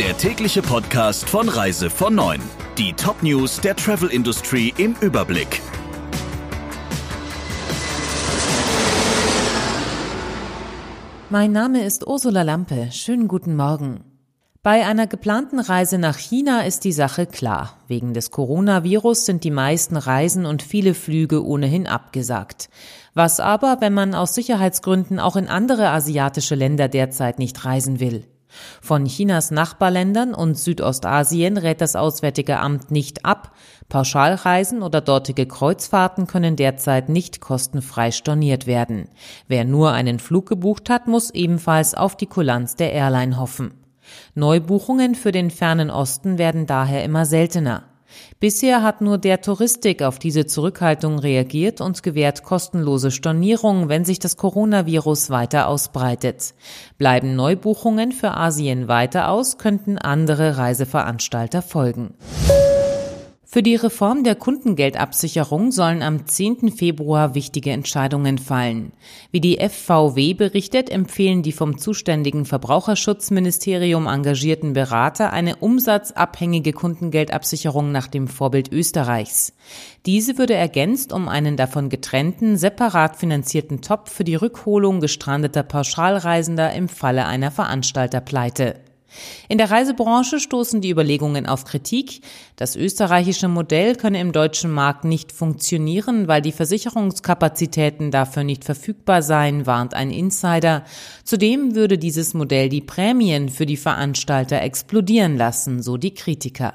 der tägliche Podcast von Reise von 9. Die Top-News der Travel Industry im Überblick. Mein Name ist Ursula Lampe. Schönen guten Morgen. Bei einer geplanten Reise nach China ist die Sache klar. Wegen des Coronavirus sind die meisten Reisen und viele Flüge ohnehin abgesagt. Was aber, wenn man aus Sicherheitsgründen auch in andere asiatische Länder derzeit nicht reisen will? Von Chinas Nachbarländern und Südostasien rät das Auswärtige Amt nicht ab. Pauschalreisen oder dortige Kreuzfahrten können derzeit nicht kostenfrei storniert werden. Wer nur einen Flug gebucht hat, muss ebenfalls auf die Kulanz der Airline hoffen. Neubuchungen für den fernen Osten werden daher immer seltener. Bisher hat nur der Touristik auf diese Zurückhaltung reagiert und gewährt kostenlose Stornierungen, wenn sich das Coronavirus weiter ausbreitet. Bleiben Neubuchungen für Asien weiter aus, könnten andere Reiseveranstalter folgen. Für die Reform der Kundengeldabsicherung sollen am 10. Februar wichtige Entscheidungen fallen. Wie die FVW berichtet, empfehlen die vom zuständigen Verbraucherschutzministerium engagierten Berater eine umsatzabhängige Kundengeldabsicherung nach dem Vorbild Österreichs. Diese würde ergänzt um einen davon getrennten, separat finanzierten Topf für die Rückholung gestrandeter Pauschalreisender im Falle einer Veranstalterpleite. In der Reisebranche stoßen die Überlegungen auf Kritik. Das österreichische Modell könne im deutschen Markt nicht funktionieren, weil die Versicherungskapazitäten dafür nicht verfügbar seien, warnt ein Insider. Zudem würde dieses Modell die Prämien für die Veranstalter explodieren lassen, so die Kritiker.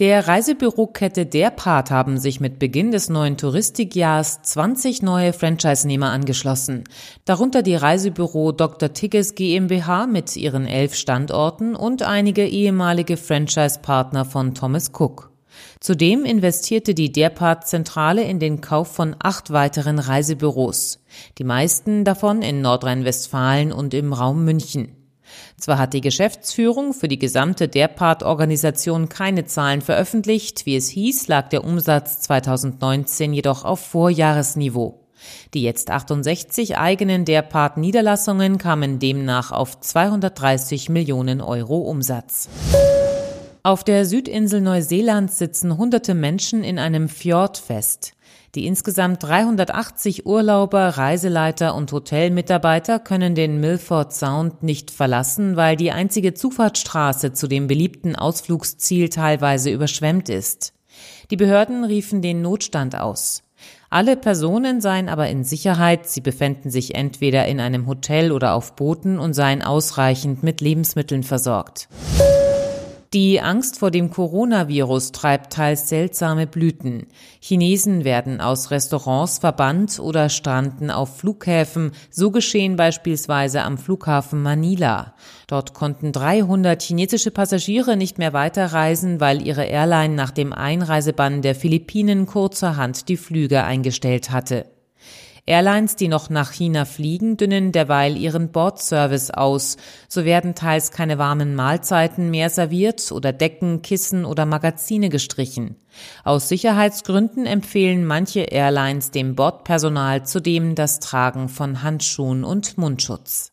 Der Reisebürokette Der Part haben sich mit Beginn des neuen Touristikjahrs 20 neue Franchise-Nehmer angeschlossen. Darunter die Reisebüro Dr. Tigges GmbH mit ihren elf Standorten und einige ehemalige Franchise-Partner von Thomas Cook. Zudem investierte die Derpart Zentrale in den Kauf von acht weiteren Reisebüros. Die meisten davon in Nordrhein-Westfalen und im Raum München. Zwar hat die Geschäftsführung für die gesamte Derpart-Organisation keine Zahlen veröffentlicht, wie es hieß, lag der Umsatz 2019 jedoch auf Vorjahresniveau. Die jetzt 68 eigenen Derpart-Niederlassungen kamen demnach auf 230 Millionen Euro Umsatz. Auf der Südinsel Neuseelands sitzen hunderte Menschen in einem Fjord fest. Die insgesamt 380 Urlauber, Reiseleiter und Hotelmitarbeiter können den Milford Sound nicht verlassen, weil die einzige Zufahrtsstraße zu dem beliebten Ausflugsziel teilweise überschwemmt ist. Die Behörden riefen den Notstand aus. Alle Personen seien aber in Sicherheit, sie befänden sich entweder in einem Hotel oder auf Booten und seien ausreichend mit Lebensmitteln versorgt. Die Angst vor dem Coronavirus treibt teils seltsame Blüten. Chinesen werden aus Restaurants verbannt oder stranden auf Flughäfen. So geschehen beispielsweise am Flughafen Manila. Dort konnten 300 chinesische Passagiere nicht mehr weiterreisen, weil ihre Airline nach dem Einreisebann der Philippinen kurzerhand die Flüge eingestellt hatte. Airlines, die noch nach China fliegen, dünnen derweil ihren Bordservice aus. So werden teils keine warmen Mahlzeiten mehr serviert oder Decken, Kissen oder Magazine gestrichen. Aus Sicherheitsgründen empfehlen manche Airlines dem Bordpersonal zudem das Tragen von Handschuhen und Mundschutz.